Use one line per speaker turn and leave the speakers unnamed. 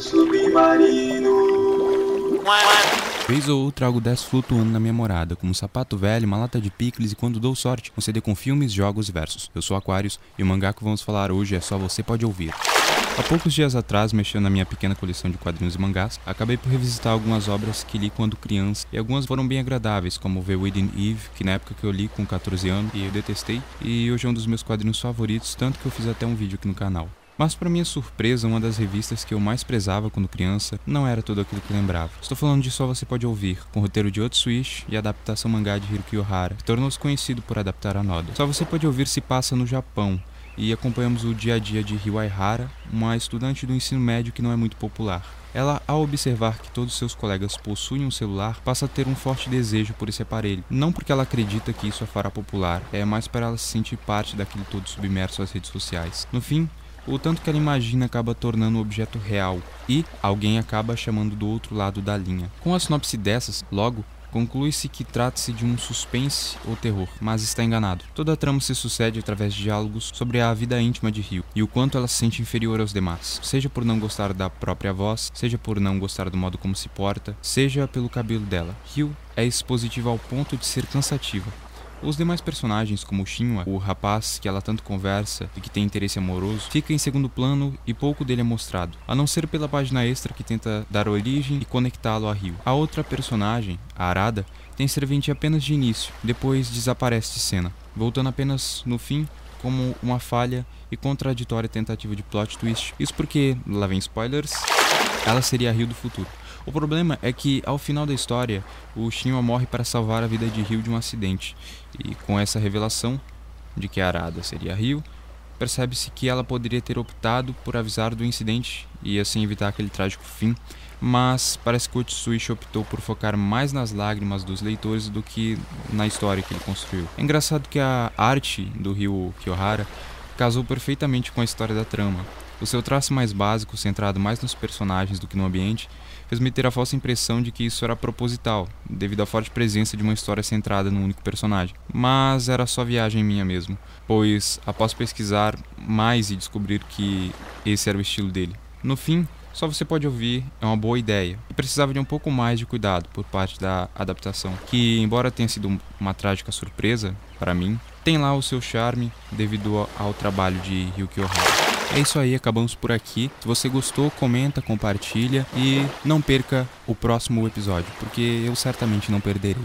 submarino.
Vez ou outra algo desce flutuando na minha morada, como um sapato velho, uma lata de picles e quando dou sorte, um CD com filmes, jogos e versos. Eu sou Aquarius e o mangá que vamos falar hoje é só você pode ouvir. Há poucos dias atrás, mexendo na minha pequena coleção de quadrinhos e mangás, acabei por revisitar algumas obras que li quando criança e algumas foram bem agradáveis, como The Within Eve, que na época que eu li com 14 anos e eu detestei, e hoje é um dos meus quadrinhos favoritos, tanto que eu fiz até um vídeo aqui no canal. Mas para minha surpresa, uma das revistas que eu mais prezava quando criança não era tudo aquilo que lembrava. Estou falando de Só Você Pode Ouvir, com roteiro de Otsuishi e adaptação mangá de Hiroki Ohara, que tornou-se conhecido por adaptar a Noda. Só Você Pode Ouvir se passa no Japão, e acompanhamos o dia a dia de Hiwaihara, uma estudante do ensino médio que não é muito popular. Ela, ao observar que todos seus colegas possuem um celular, passa a ter um forte desejo por esse aparelho. Não porque ela acredita que isso a fará popular, é mais para ela se sentir parte daquele todo submerso às redes sociais. No fim, o tanto que ela imagina acaba tornando um objeto real e alguém acaba chamando do outro lado da linha. Com a sinopse dessas, logo, Conclui-se que trata-se de um suspense ou terror, mas está enganado. Toda a trama se sucede através de diálogos sobre a vida íntima de Rio e o quanto ela se sente inferior aos demais, seja por não gostar da própria voz, seja por não gostar do modo como se porta, seja pelo cabelo dela. Rio é expositiva ao ponto de ser cansativa, os demais personagens, como Shinwa, o rapaz que ela tanto conversa e que tem interesse amoroso, fica em segundo plano e pouco dele é mostrado, a não ser pela página extra que tenta dar origem e conectá-lo a Rio. A outra personagem, a Arada, tem serventia apenas de início, depois desaparece de cena, voltando apenas no fim como uma falha e contraditória tentativa de plot twist. Isso porque, lá vem spoilers, ela seria a Rio do futuro. O problema é que, ao final da história, o Shinwa morre para salvar a vida de Ryu de um acidente. E com essa revelação de que Arada seria Ryu, percebe-se que ela poderia ter optado por avisar do incidente e assim evitar aquele trágico fim, mas parece que o Tsuishi optou por focar mais nas lágrimas dos leitores do que na história que ele construiu. É engraçado que a arte do Ryu Kiyohara casou perfeitamente com a história da trama. O seu traço mais básico, centrado mais nos personagens do que no ambiente, fez-me ter a falsa impressão de que isso era proposital, devido à forte presença de uma história centrada num único personagem. Mas era só viagem minha mesmo, pois após pesquisar mais e descobrir que esse era o estilo dele. No fim, só você pode ouvir, é uma boa ideia. E precisava de um pouco mais de cuidado por parte da adaptação, que, embora tenha sido uma trágica surpresa para mim, tem lá o seu charme devido ao trabalho de Ryuki Ohara. É isso aí, acabamos por aqui. Se você gostou, comenta, compartilha e não perca o próximo episódio, porque eu certamente não perderei.